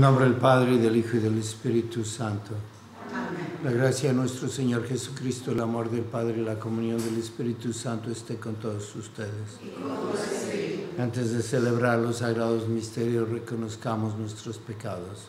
Nombre del Padre, y del Hijo y del Espíritu Santo. La gracia de nuestro Señor Jesucristo, el amor del Padre y la comunión del Espíritu Santo esté con todos ustedes. Antes de celebrar los sagrados misterios, reconozcamos nuestros pecados.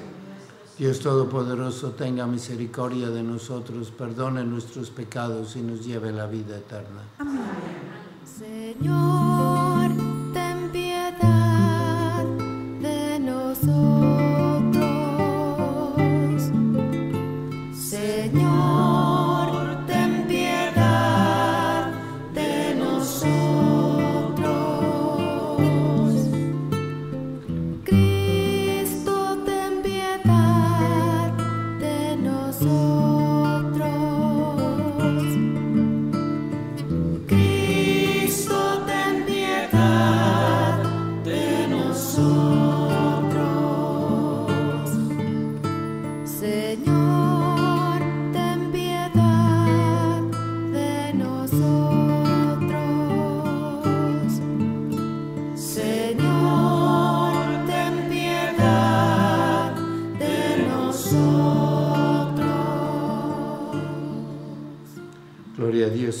Dios Todopoderoso, tenga misericordia de nosotros, perdone nuestros pecados y nos lleve a la vida eterna. Amén. Señor.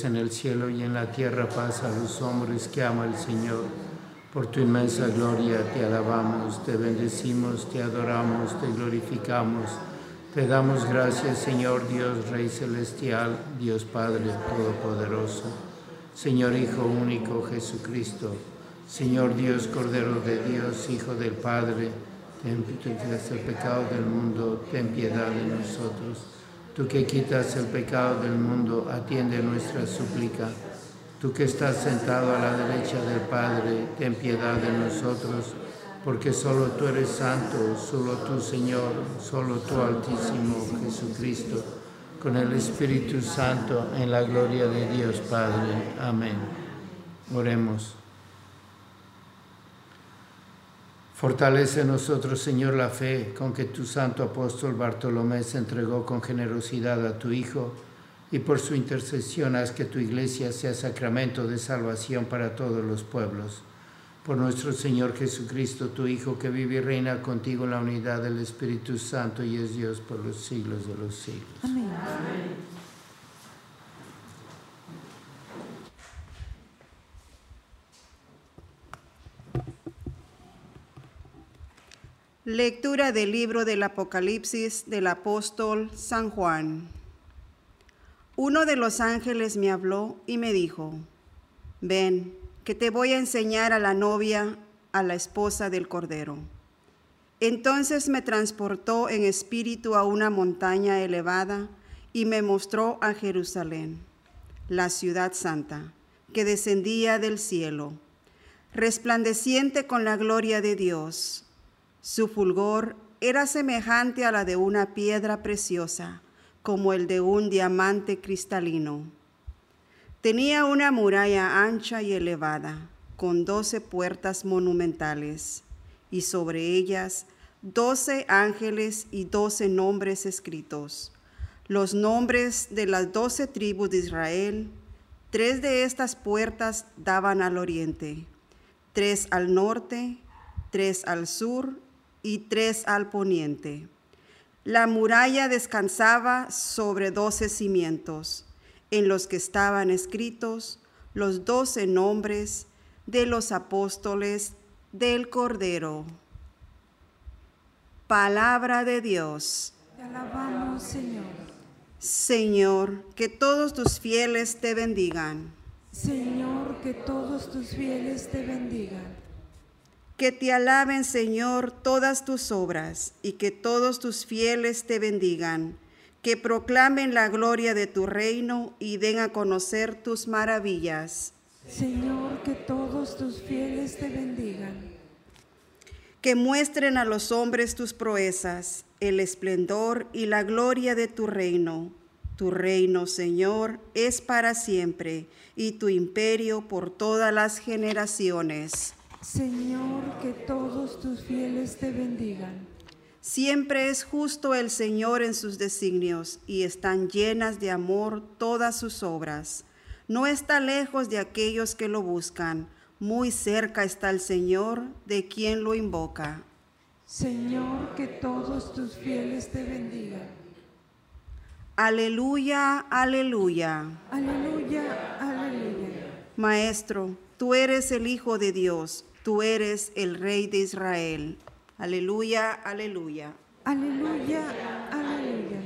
En el cielo y en la tierra paz a los hombres que ama el Señor. Por tu inmensa gloria te alabamos, te bendecimos, te adoramos, te glorificamos. Te damos gracias, Señor Dios, Rey Celestial, Dios Padre Todopoderoso, Señor Hijo único Jesucristo, Señor Dios, Cordero de Dios, Hijo del Padre, ten piedad el pecado del mundo, ten piedad de nosotros. Tú que quitas el pecado del mundo, atiende nuestra súplica. Tú que estás sentado a la derecha del Padre, ten piedad de nosotros, porque solo tú eres santo, solo tú Señor, solo tú Altísimo Jesucristo, con el Espíritu Santo, en la gloria de Dios Padre. Amén. Oremos. Fortalece nosotros, Señor, la fe con que tu santo apóstol Bartolomé se entregó con generosidad a tu Hijo y por su intercesión haz que tu iglesia sea sacramento de salvación para todos los pueblos. Por nuestro Señor Jesucristo, tu Hijo, que vive y reina contigo en la unidad del Espíritu Santo y es Dios por los siglos de los siglos. Amén. Lectura del libro del Apocalipsis del apóstol San Juan. Uno de los ángeles me habló y me dijo, ven, que te voy a enseñar a la novia, a la esposa del Cordero. Entonces me transportó en espíritu a una montaña elevada y me mostró a Jerusalén, la ciudad santa, que descendía del cielo, resplandeciente con la gloria de Dios su fulgor era semejante a la de una piedra preciosa, como el de un diamante cristalino. Tenía una muralla ancha y elevada, con doce puertas monumentales, y sobre ellas doce ángeles y doce nombres escritos, los nombres de las doce tribus de Israel. Tres de estas puertas daban al oriente, tres al norte, tres al sur y tres al poniente. La muralla descansaba sobre doce cimientos, en los que estaban escritos los doce nombres de los apóstoles del Cordero. Palabra de Dios. Te alabamos, Señor. Señor, que todos tus fieles te bendigan. Señor, que todos tus fieles te bendigan. Que te alaben, Señor, todas tus obras y que todos tus fieles te bendigan. Que proclamen la gloria de tu reino y den a conocer tus maravillas. Señor, que todos tus fieles te bendigan. Que muestren a los hombres tus proezas, el esplendor y la gloria de tu reino. Tu reino, Señor, es para siempre y tu imperio por todas las generaciones. Señor, que todos tus fieles te bendigan. Siempre es justo el Señor en sus designios y están llenas de amor todas sus obras. No está lejos de aquellos que lo buscan, muy cerca está el Señor de quien lo invoca. Señor, que todos tus fieles te bendigan. Aleluya, aleluya. Aleluya, aleluya. Maestro, tú eres el Hijo de Dios Tú eres el Rey de Israel. Aleluya, aleluya. Aleluya, aleluya.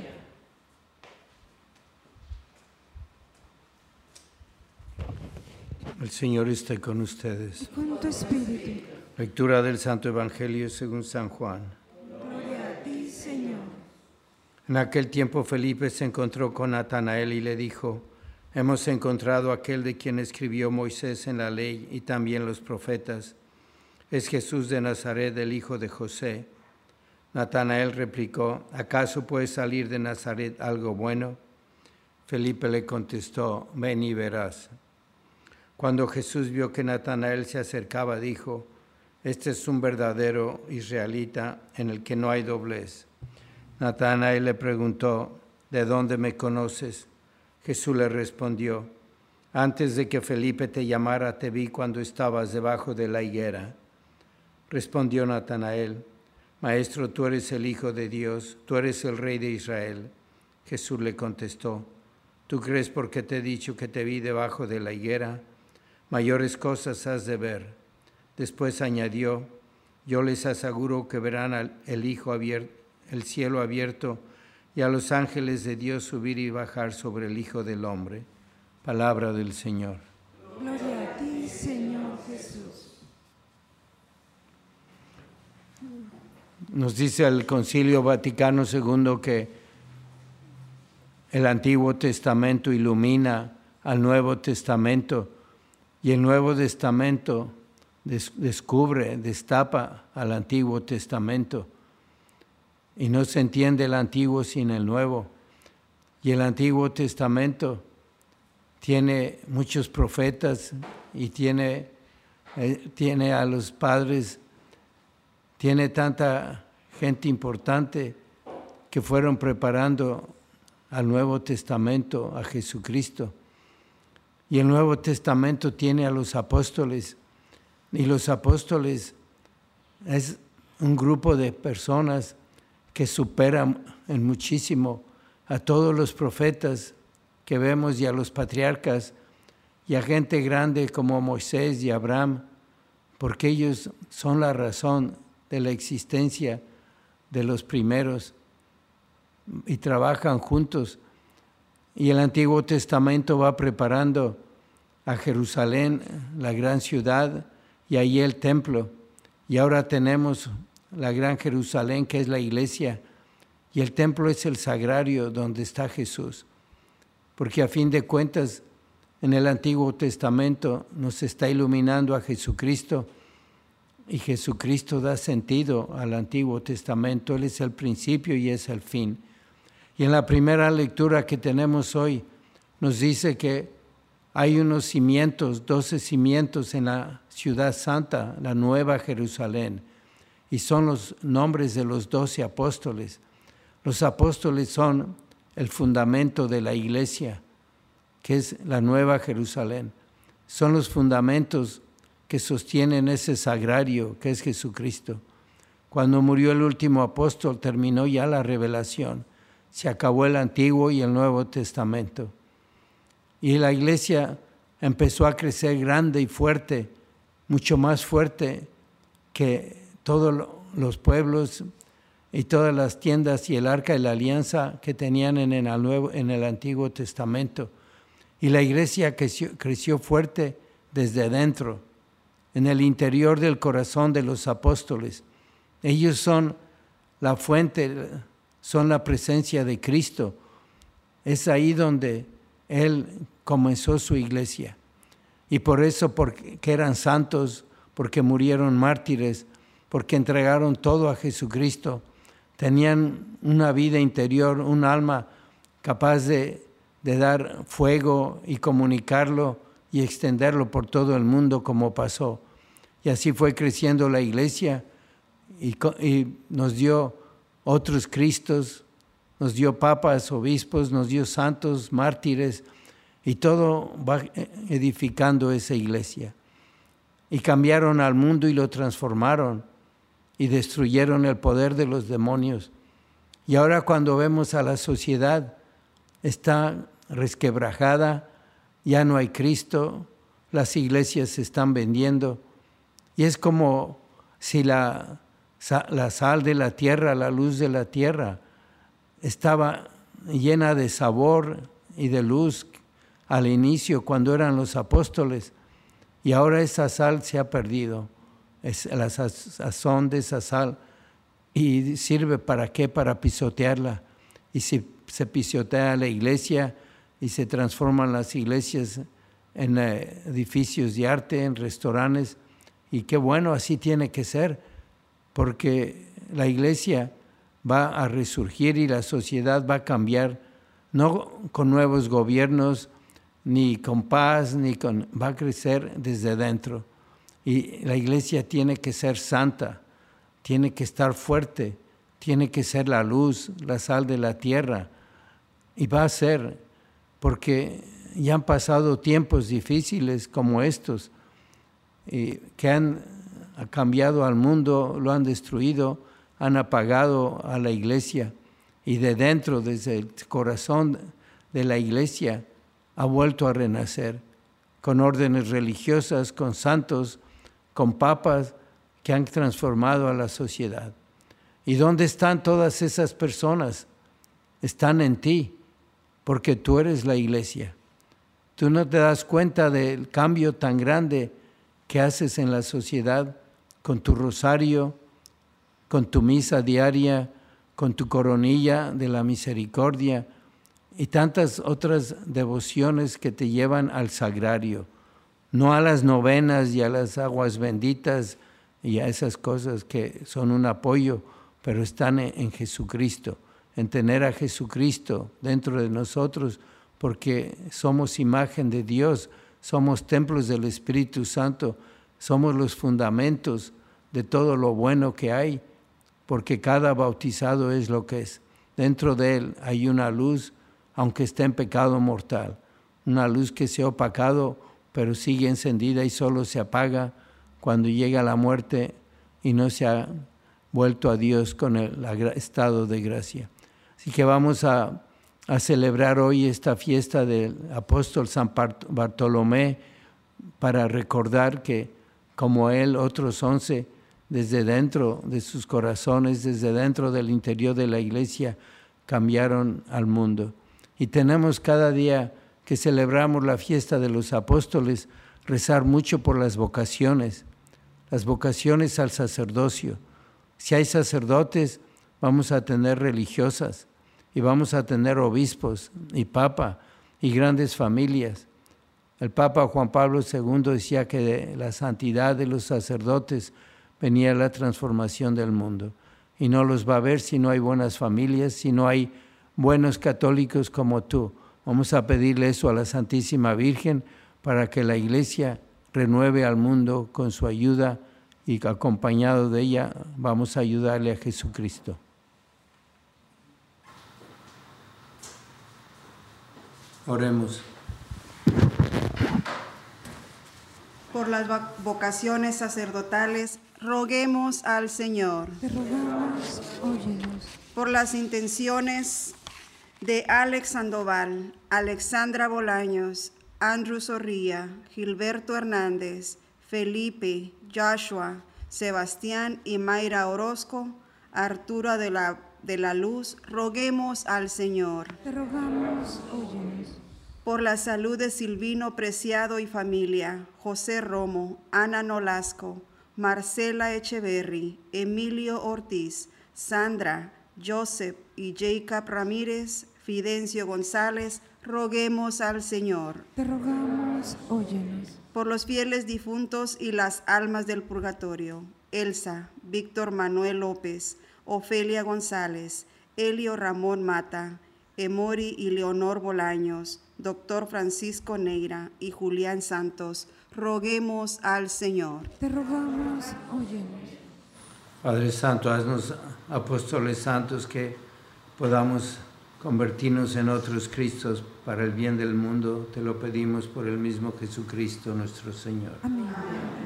El Señor está con ustedes. Con tu espíritu. Lectura del Santo Evangelio según San Juan. Gloria a ti, Señor. En aquel tiempo Felipe se encontró con Natanael y le dijo, Hemos encontrado aquel de quien escribió Moisés en la ley y también los profetas es Jesús de Nazaret, el hijo de José. Natanael replicó, ¿acaso puede salir de Nazaret algo bueno? Felipe le contestó, ven y verás. Cuando Jesús vio que Natanael se acercaba, dijo, este es un verdadero israelita en el que no hay doblez. Natanael le preguntó, ¿de dónde me conoces? Jesús le respondió, antes de que Felipe te llamara, te vi cuando estabas debajo de la higuera. Respondió Natanael, Maestro, tú eres el Hijo de Dios, tú eres el Rey de Israel. Jesús le contestó, ¿tú crees porque te he dicho que te vi debajo de la higuera? Mayores cosas has de ver. Después añadió, yo les aseguro que verán el Hijo el cielo abierto y a los ángeles de Dios subir y bajar sobre el Hijo del Hombre. Palabra del Señor a ti, Señor Jesús. Nos dice el Concilio Vaticano II que el Antiguo Testamento ilumina al Nuevo Testamento y el Nuevo Testamento descubre, destapa al Antiguo Testamento. Y no se entiende el Antiguo sin el Nuevo. Y el Antiguo Testamento tiene muchos profetas y tiene, eh, tiene a los padres tiene tanta gente importante que fueron preparando al Nuevo Testamento, a Jesucristo. Y el Nuevo Testamento tiene a los apóstoles. Y los apóstoles es un grupo de personas que superan en muchísimo a todos los profetas que vemos y a los patriarcas y a gente grande como Moisés y Abraham, porque ellos son la razón de la existencia de los primeros y trabajan juntos. Y el Antiguo Testamento va preparando a Jerusalén, la gran ciudad, y ahí el templo. Y ahora tenemos la gran Jerusalén, que es la iglesia, y el templo es el sagrario donde está Jesús. Porque a fin de cuentas, en el Antiguo Testamento nos está iluminando a Jesucristo y Jesucristo da sentido al Antiguo Testamento. Él es el principio y es el fin. Y en la primera lectura que tenemos hoy nos dice que hay unos cimientos, doce cimientos en la ciudad santa, la nueva Jerusalén, y son los nombres de los doce apóstoles. Los apóstoles son el fundamento de la iglesia, que es la nueva Jerusalén. Son los fundamentos que sostienen ese sagrario que es Jesucristo. Cuando murió el último apóstol terminó ya la revelación, se acabó el Antiguo y el Nuevo Testamento. Y la iglesia empezó a crecer grande y fuerte, mucho más fuerte que todos los pueblos y todas las tiendas y el arca de la alianza que tenían en el, Antiguo Testamento. Y la iglesia creció, creció fuerte desde dentro, en el interior del corazón de los apóstoles. Ellos son la fuente, son la presencia de Cristo. Es ahí donde Él comenzó su iglesia. Y por eso, porque eran santos, porque murieron mártires, porque entregaron todo a Jesucristo, tenían una vida interior, un alma capaz de, de dar fuego y comunicarlo y extenderlo por todo el mundo como pasó. Y así fue creciendo la iglesia y, nos dio otros Cristos, nos dio papas, obispos, nos dio santos, mártires, y todo va edificando esa iglesia. Y cambiaron al mundo y lo transformaron y destruyeron el poder de los demonios. Y ahora cuando vemos a la sociedad, está resquebrajada, ya no hay Cristo, las iglesias se están vendiendo. Y es como si la, sal de la tierra, la luz de la tierra, estaba llena de sabor y de luz al inicio cuando eran los apóstoles. Y ahora esa sal se ha perdido, es la sazón de esa sal. Y sirve para qué, para pisotearla. Y si se pisotea la iglesia y se transforman las iglesias en eh, edificios de arte, en restaurantes y qué bueno, así tiene que ser porque la iglesia va a resurgir y la sociedad va a cambiar, no con nuevos gobiernos, ni con paz, ni con... va a crecer desde dentro. Y la iglesia tiene que ser santa, tiene que estar fuerte, tiene que ser la luz, la sal de la tierra. Y va a ser, porque ya han pasado tiempos difíciles como estos, que han cambiado al mundo, lo han destruido, han apagado a la iglesia. Y de dentro, desde el corazón de la iglesia, ha vuelto a renacer, con órdenes religiosas, con santos, con papas que han transformado a la sociedad. ¿Y dónde están todas esas personas? Están en ti, porque tú eres la iglesia. Tú no te das cuenta del cambio tan grande que haces en la sociedad con tu rosario, con tu misa diaria, con tu coronilla de la misericordia, y tantas otras devociones que te llevan al sagrario, no a las novenas y a las aguas benditas y a esas cosas que son un apoyo, pero están en Jesucristo, en tener a Jesucristo dentro de nosotros, porque somos imagen de Dios, somos templos del Espíritu Santo, somos los fundamentos de todo lo bueno que hay, porque cada bautizado es lo que es. Dentro de él hay una luz aunque esté en pecado mortal. Una luz que se ha opacado, pero sigue encendida y solo se apaga cuando llega la muerte y no se ha vuelto a Dios con el estado de gracia. Así que vamos a, a celebrar hoy esta fiesta del apóstol San Bartolomé para recordar que como él, otros once, desde dentro de sus corazones, desde dentro del interior de la iglesia, cambiaron al mundo. Y tenemos cada día que celebramos la fiesta de los apóstoles, rezar mucho por las vocaciones, las vocaciones al sacerdocio. Si hay sacerdotes, vamos a tener religiosas y vamos a tener obispos y papa y grandes familias. El Papa Juan Pablo II decía que de la santidad de los sacerdotes venía la transformación del mundo. Y no los va a ver si no hay buenas familias, si no hay buenos católicos como tú. Vamos a pedirle eso a la Santísima Virgen para que la Iglesia renueve al mundo con su ayuda y acompañado de ella vamos a ayudarle a Jesucristo. Oremos. Por las vocaciones sacerdotales, roguemos al Señor. Te rogamos, óyenos. Por las intenciones de Alex Sandoval, Alexandra Bolaños, Andrew Zorrilla, Gilberto Hernández, Felipe, Joshua, Sebastián y Mayra Orozco, Arturo de la, de la Luz, roguemos al Señor. Te rogamos, óyenos. Por la salud de Silvino Preciado y familia, José Romo, Ana Nolasco, Marcela Echeverry, Emilio Ortiz, Sandra, Joseph y Jacob Ramírez, Fidencio González, roguemos al Señor. Te rogamos, óyenos. Por los fieles difuntos y las almas del purgatorio, Elsa, Víctor Manuel López, Ofelia González, Elio Ramón Mata, Emori y Leonor Bolaños, doctor Francisco Neira y Julián Santos, roguemos al Señor. Te rogamos, óyenos. Padre Santo, haznos apóstoles santos que podamos convertirnos en otros Cristos para el bien del mundo. Te lo pedimos por el mismo Jesucristo nuestro Señor. Amén.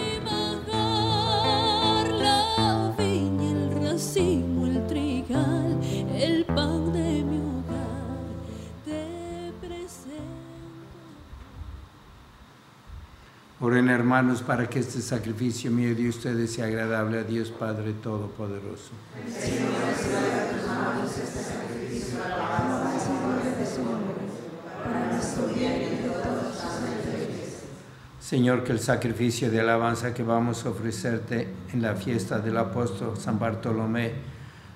Oren hermanos para que este sacrificio mío de ustedes sea agradable a Dios Padre Todopoderoso. Señor, que el sacrificio de alabanza que vamos a ofrecerte en la fiesta del apóstol San Bartolomé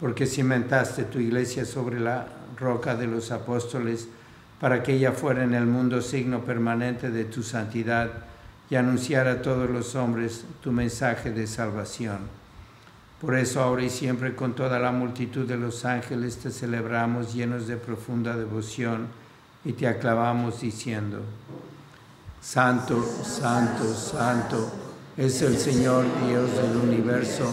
Porque cimentaste tu iglesia sobre la roca de los apóstoles, para que ella fuera en el mundo signo permanente de tu santidad y anunciara a todos los hombres tu mensaje de salvación. Por eso ahora y siempre con toda la multitud de los ángeles te celebramos llenos de profunda devoción y te aclamamos diciendo, Santo, Santo, Santo es el Señor Dios del universo,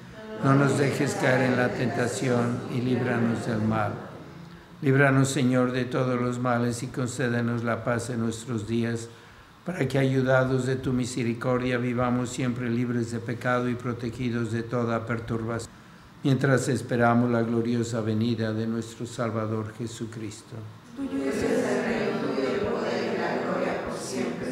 no nos dejes caer en la tentación y líbranos del mal. Líbranos, Señor, de todos los males y concédenos la paz en nuestros días, para que, ayudados de tu misericordia, vivamos siempre libres de pecado y protegidos de toda perturbación, mientras esperamos la gloriosa venida de nuestro Salvador Jesucristo. Tuyo es el reino, tuyo el poder y la gloria por siempre,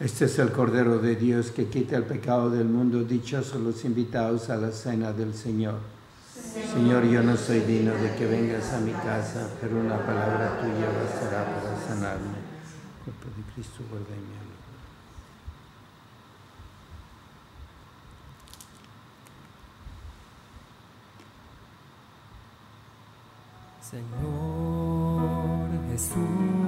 Este es el Cordero de Dios que quita el pecado del mundo. Dichosos los invitados a la cena del Señor. Señor, yo no soy digno de que vengas a mi casa, pero una palabra tuya bastará para sanarme. Cuerpo de Cristo, guarda en mi alma. Señor Jesús,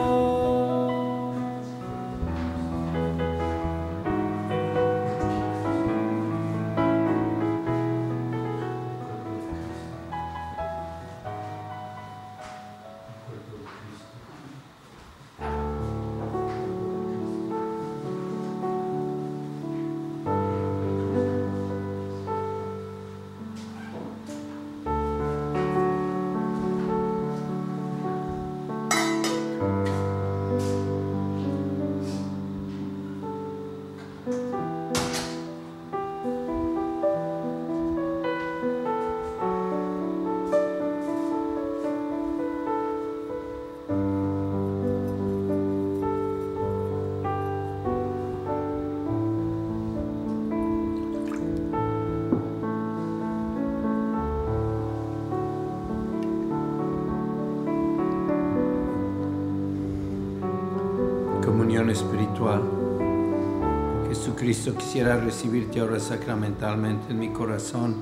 Jesucristo, quisiera recibirte ahora sacramentalmente en mi corazón,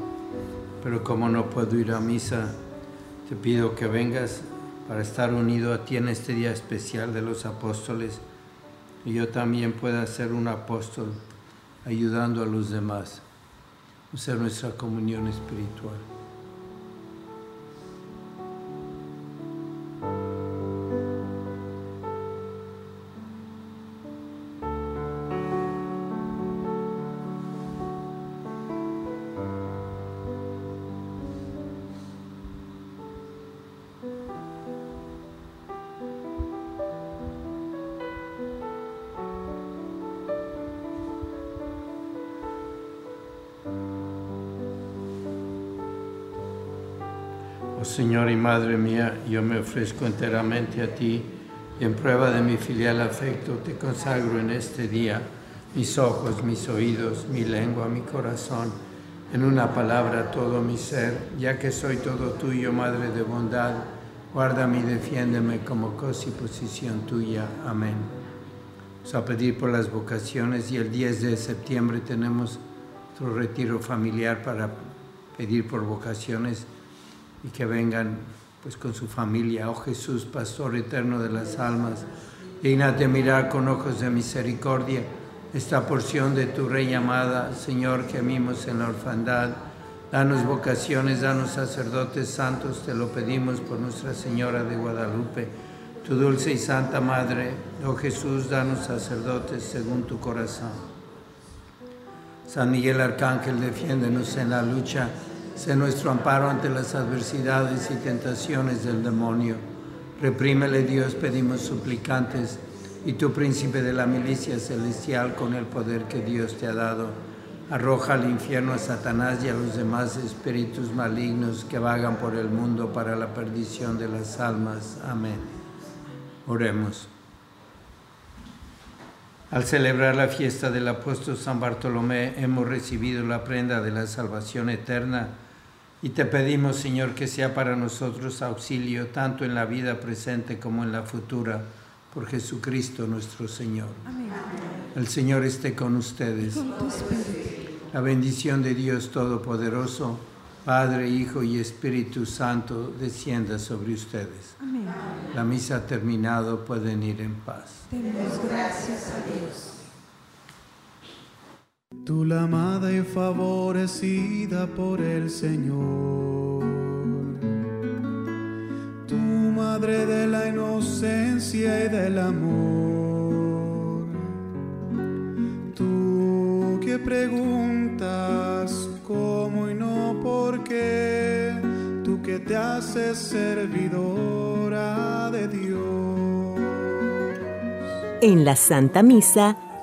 pero como no puedo ir a misa, te pido que vengas para estar unido a ti en este día especial de los apóstoles y yo también pueda ser un apóstol ayudando a los demás, hacer nuestra comunión espiritual. Madre mía, yo me ofrezco enteramente a ti y en prueba de mi filial afecto te consagro en este día mis ojos, mis oídos, mi lengua, mi corazón, en una palabra todo mi ser, ya que soy todo tuyo, Madre de bondad, guárdame y defiéndeme como cosa y posición tuya. Amén. Vamos a pedir por las vocaciones y el 10 de septiembre tenemos otro retiro familiar para pedir por vocaciones y que vengan pues con su familia. Oh Jesús, Pastor eterno de las almas, dignate mirar con ojos de misericordia esta porción de tu Rey amada, Señor, que amimos en la orfandad. Danos vocaciones, danos sacerdotes santos, te lo pedimos por Nuestra Señora de Guadalupe, tu dulce y santa Madre. Oh Jesús, danos sacerdotes según tu corazón. San Miguel Arcángel, defiéndenos en la lucha Sé nuestro amparo ante las adversidades y tentaciones del demonio. Reprímele Dios, pedimos suplicantes, y tu príncipe de la milicia celestial, con el poder que Dios te ha dado, arroja al infierno a Satanás y a los demás espíritus malignos que vagan por el mundo para la perdición de las almas. Amén. Oremos. Al celebrar la fiesta del apóstol San Bartolomé, hemos recibido la prenda de la salvación eterna y te pedimos, Señor, que sea para nosotros auxilio tanto en la vida presente como en la futura, por Jesucristo nuestro Señor. Amén. El Señor esté con ustedes. La bendición de Dios Todopoderoso, Padre, Hijo y Espíritu Santo, descienda sobre ustedes. Amén. La misa ha terminado, pueden ir en paz. Demos gracias a Dios. Tú la amada y favorecida por el Señor. Tu madre de la inocencia y del amor. Tú que preguntas cómo y no por qué. Tú que te haces servidora de Dios. En la Santa Misa